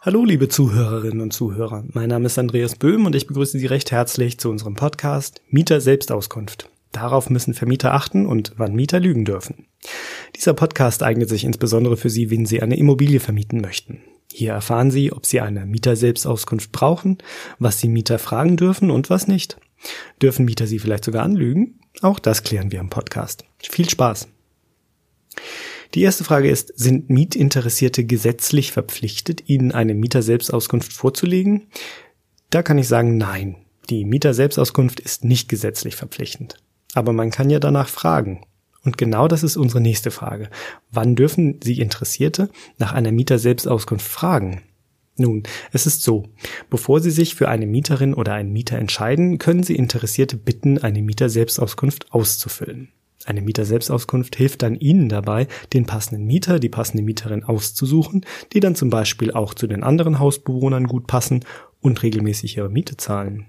Hallo, liebe Zuhörerinnen und Zuhörer. Mein Name ist Andreas Böhm und ich begrüße Sie recht herzlich zu unserem Podcast Mieter Selbstauskunft. Darauf müssen Vermieter achten und wann Mieter lügen dürfen. Dieser Podcast eignet sich insbesondere für Sie, wenn Sie eine Immobilie vermieten möchten. Hier erfahren Sie, ob Sie eine Mieter Selbstauskunft brauchen, was Sie Mieter fragen dürfen und was nicht. Dürfen Mieter Sie vielleicht sogar anlügen? Auch das klären wir im Podcast. Viel Spaß! Die erste Frage ist, sind Mietinteressierte gesetzlich verpflichtet, Ihnen eine Mieter-Selbstauskunft vorzulegen? Da kann ich sagen, nein. Die Mieter-Selbstauskunft ist nicht gesetzlich verpflichtend. Aber man kann ja danach fragen. Und genau das ist unsere nächste Frage. Wann dürfen Sie Interessierte nach einer Mieter-Selbstauskunft fragen? Nun, es ist so. Bevor Sie sich für eine Mieterin oder einen Mieter entscheiden, können Sie Interessierte bitten, eine Mieter-Selbstauskunft auszufüllen. Eine Mieter-Selbstauskunft hilft dann Ihnen dabei, den passenden Mieter, die passende Mieterin auszusuchen, die dann zum Beispiel auch zu den anderen Hausbewohnern gut passen und regelmäßig ihre Miete zahlen.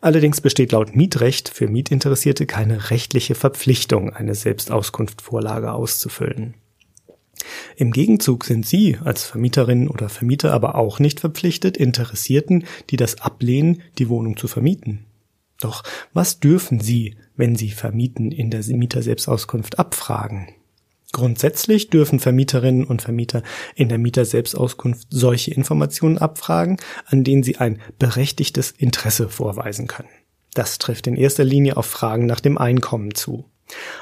Allerdings besteht laut Mietrecht für Mietinteressierte keine rechtliche Verpflichtung, eine Selbstauskunftvorlage auszufüllen. Im Gegenzug sind Sie als Vermieterin oder Vermieter aber auch nicht verpflichtet, Interessierten, die das ablehnen, die Wohnung zu vermieten. Doch was dürfen Sie, wenn Sie vermieten, in der Mieterselbstauskunft abfragen? Grundsätzlich dürfen Vermieterinnen und Vermieter in der Mieterselbstauskunft solche Informationen abfragen, an denen sie ein berechtigtes Interesse vorweisen können. Das trifft in erster Linie auf Fragen nach dem Einkommen zu.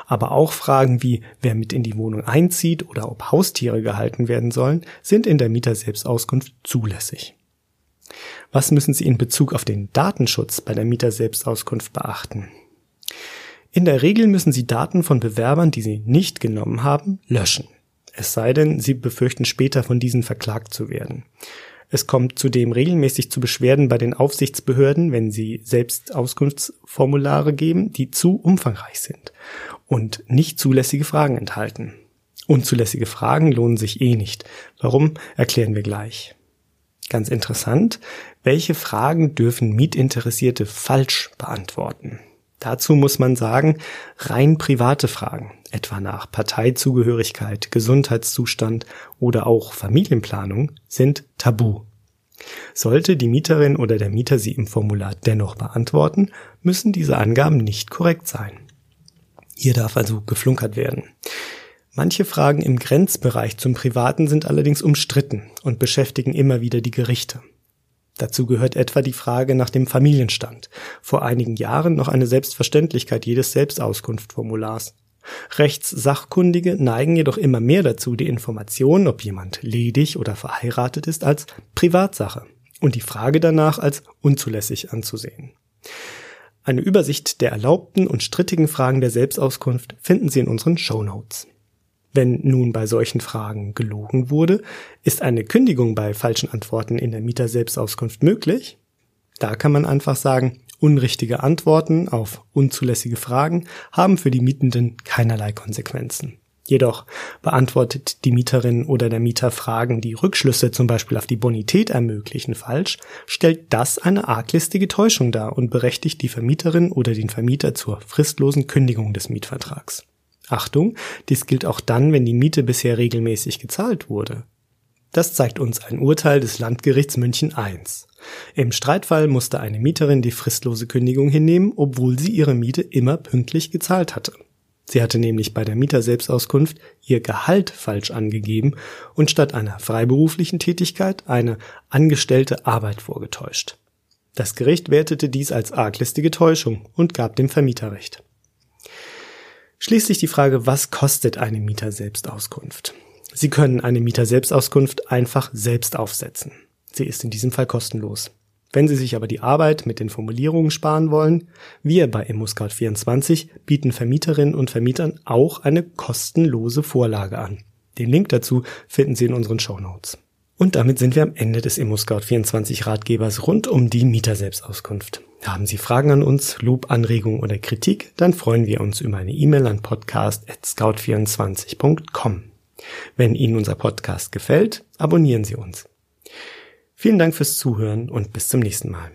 Aber auch Fragen wie, wer mit in die Wohnung einzieht oder ob Haustiere gehalten werden sollen, sind in der Mieterselbstauskunft zulässig. Was müssen Sie in Bezug auf den Datenschutz bei der Mieterselbstauskunft beachten? In der Regel müssen Sie Daten von Bewerbern, die Sie nicht genommen haben, löschen. Es sei denn, Sie befürchten später von diesen verklagt zu werden. Es kommt zudem regelmäßig zu Beschwerden bei den Aufsichtsbehörden, wenn sie selbst Auskunftsformulare geben, die zu umfangreich sind und nicht zulässige Fragen enthalten. Unzulässige Fragen lohnen sich eh nicht. Warum, erklären wir gleich. Ganz interessant, welche Fragen dürfen Mietinteressierte falsch beantworten? Dazu muss man sagen, rein private Fragen, etwa nach Parteizugehörigkeit, Gesundheitszustand oder auch Familienplanung, sind tabu. Sollte die Mieterin oder der Mieter sie im Formular dennoch beantworten, müssen diese Angaben nicht korrekt sein. Hier darf also geflunkert werden. Manche Fragen im Grenzbereich zum Privaten sind allerdings umstritten und beschäftigen immer wieder die Gerichte. Dazu gehört etwa die Frage nach dem Familienstand, vor einigen Jahren noch eine Selbstverständlichkeit jedes Selbstauskunftformulars. Rechtssachkundige neigen jedoch immer mehr dazu, die Information, ob jemand ledig oder verheiratet ist, als Privatsache und die Frage danach als unzulässig anzusehen. Eine Übersicht der erlaubten und strittigen Fragen der Selbstauskunft finden Sie in unseren Show Notes. Wenn nun bei solchen Fragen gelogen wurde, ist eine Kündigung bei falschen Antworten in der Mieter-Selbstauskunft möglich? Da kann man einfach sagen, unrichtige Antworten auf unzulässige Fragen haben für die Mietenden keinerlei Konsequenzen. Jedoch beantwortet die Mieterin oder der Mieter Fragen, die Rückschlüsse zum Beispiel auf die Bonität ermöglichen, falsch, stellt das eine arglistige Täuschung dar und berechtigt die Vermieterin oder den Vermieter zur fristlosen Kündigung des Mietvertrags. Achtung, dies gilt auch dann, wenn die Miete bisher regelmäßig gezahlt wurde. Das zeigt uns ein Urteil des Landgerichts München I. Im Streitfall musste eine Mieterin die fristlose Kündigung hinnehmen, obwohl sie ihre Miete immer pünktlich gezahlt hatte. Sie hatte nämlich bei der Mieterselbstauskunft ihr Gehalt falsch angegeben und statt einer freiberuflichen Tätigkeit eine angestellte Arbeit vorgetäuscht. Das Gericht wertete dies als arglistige Täuschung und gab dem Vermieter Recht. Schließlich die Frage, was kostet eine Mieter-Selbstauskunft? Sie können eine Mieter-Selbstauskunft einfach selbst aufsetzen. Sie ist in diesem Fall kostenlos. Wenn Sie sich aber die Arbeit mit den Formulierungen sparen wollen, wir bei ImmoScout24 bieten Vermieterinnen und Vermietern auch eine kostenlose Vorlage an. Den Link dazu finden Sie in unseren Show Notes. Und damit sind wir am Ende des ImmoScout24 Ratgebers rund um die Mieterselbstauskunft. Haben Sie Fragen an uns, Lob, Anregungen oder Kritik, dann freuen wir uns über eine E-Mail an podcast.scout24.com. Wenn Ihnen unser Podcast gefällt, abonnieren Sie uns. Vielen Dank fürs Zuhören und bis zum nächsten Mal.